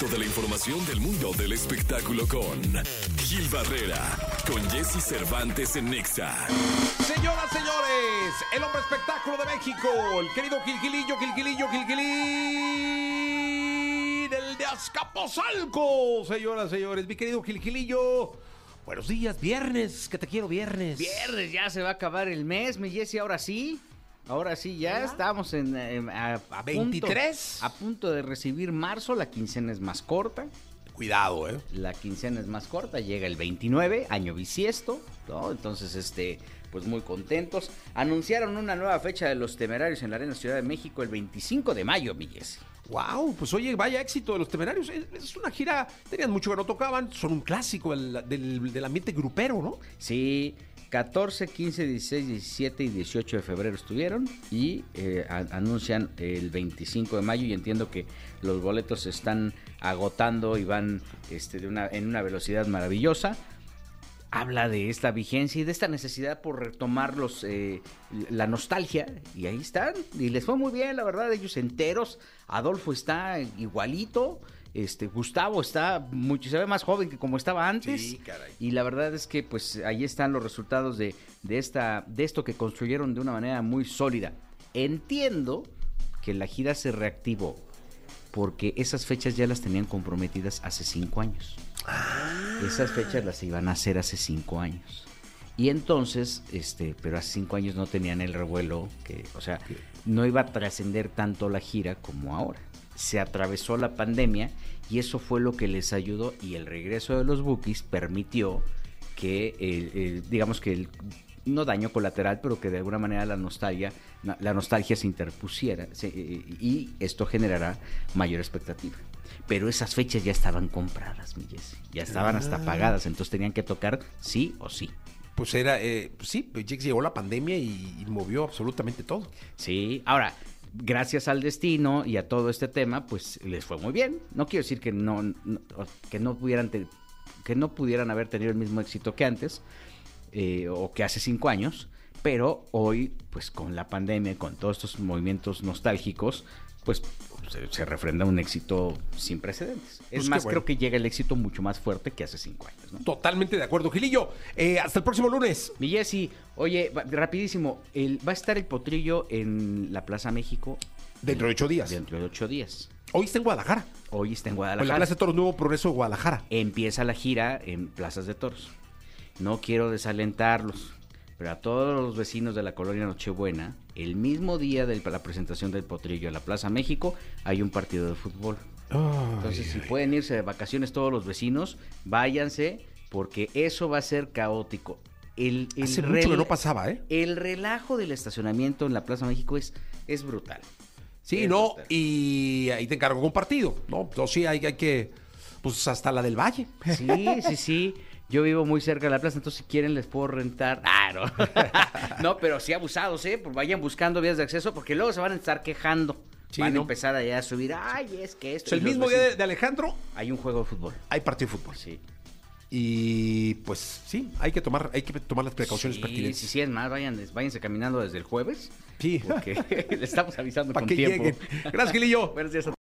Toda la información del mundo del espectáculo con Gil Barrera, con Jesse Cervantes en Nexa. Señoras, señores, el hombre espectáculo de México, el querido Gilgilillo, Gilgilillo, Gilgilín, el de Azcapotzalco. Señoras, señores, mi querido Gilgilillo. Buenos días, viernes, que te quiero viernes. Viernes, ya se va a acabar el mes, mi Jessy, ahora sí. Ahora sí, ya estamos en, en- a, a punto- 23. a punto de recibir marzo, la quincena es más corta. Cuidado, eh. La quincena es más corta, llega el 29, año bisiesto, ¿no? Entonces, este, pues muy contentos. Anunciaron una nueva fecha de los temerarios en la Arena Ciudad de México el 25 de mayo, mi. Wow, pues oye, vaya éxito de los temerarios. Es, una gira, tenían mucho que no tocaban, son un clásico del, ambiente grupero, ¿no? Sí, 14, 15, 16, 17 y 18 de febrero estuvieron y eh, anuncian el 25 de mayo y entiendo que los boletos se están agotando y van este, de una, en una velocidad maravillosa. Habla de esta vigencia y de esta necesidad por retomar los, eh, la nostalgia y ahí están y les fue muy bien, la verdad, ellos enteros. Adolfo está igualito. Este, Gustavo está mucho, se ve más joven que como estaba antes. Sí, caray. Y la verdad es que pues ahí están los resultados de, de, esta, de esto que construyeron de una manera muy sólida. Entiendo que la gira se reactivó porque esas fechas ya las tenían comprometidas hace cinco años. Esas fechas las iban a hacer hace cinco años. Y entonces, este, pero hace cinco años no tenían el revuelo, que, o sea, no iba a trascender tanto la gira como ahora. Se atravesó la pandemia y eso fue lo que les ayudó y el regreso de los Bookies permitió que, el- el- digamos que el, no daño colateral, pero que de alguna manera la nostalgia, la nostalgia se interpusiera se- eh, y esto generará mayor expectativa. Pero esas fechas ya estaban compradas, mi Jessy. Ya estaban hasta pagadas, entonces tenían que tocar sí o sí. Pues era, eh, pues sí, pues llegó la pandemia y, y movió absolutamente todo. Sí, ahora, gracias al destino y a todo este tema, pues les fue muy bien. No quiero decir que no, no- que no pudieran que no pudieran haber tenido el mismo éxito que antes eh, o que hace cinco años, pero hoy, pues con la pandemia, con todos estos movimientos nostálgicos, pues se, se refrenda un éxito sin precedentes. Pues es qué más, bueno. creo que llega el éxito mucho más fuerte que hace cinco años, ¿no? Totalmente de acuerdo, Gilillo. eh, hasta el próximo lunes. Mi Jessy, oye, va- rapidísimo, el- va a estar el potrillo en la Plaza México Dentro de ocho días. dentro de ocho días. Hoy está en Guadalajara. Hoy está en En la Guadalajara. Plaza de Toros Nuevo Progreso de Guadalajara. Empieza la gira en plazas de toros. No quiero desalentarlos, pero a todos los vecinos de la colonia Nochebuena, el mismo día de la presentación del potrillo en la Plaza México, hay un partido de fútbol. Entonces, si pueden irse de vacaciones todos los vecinos, váyanse, porque eso va a ser caótico. El, el Hace mucho que no pasaba, ¿eh? El relajo del estacionamiento en la Plaza México es, es brutal. Sí, Es no, brutal. y ahí te encargo compartido, ¿no? Entonces sí, hay, hay que, pues hasta la del Valle. Sí, sí, sí. Yo vivo muy cerca de la plaza, entonces si quieren les puedo rentar. Ah, no. no, pero sí abusados, ¿eh? Pues vayan buscando vías de acceso porque luego se van a estar quejando. Sí, van ¿no? a empezar allá a subir. Ay, es que esto. O sea, el mismo día de, Alejandro Hay un juego de fútbol. hay partido de fútbol. Sí. Y pues sí, hay que tomar, hay que tomar las precauciones sí, pertinentes. Sí, sí, es más, vayan, váyanse caminando desde el jueves. Sí. Porque le estamos avisando con que tiempo. lleguen. Gracias, Gilillo. Buenos días a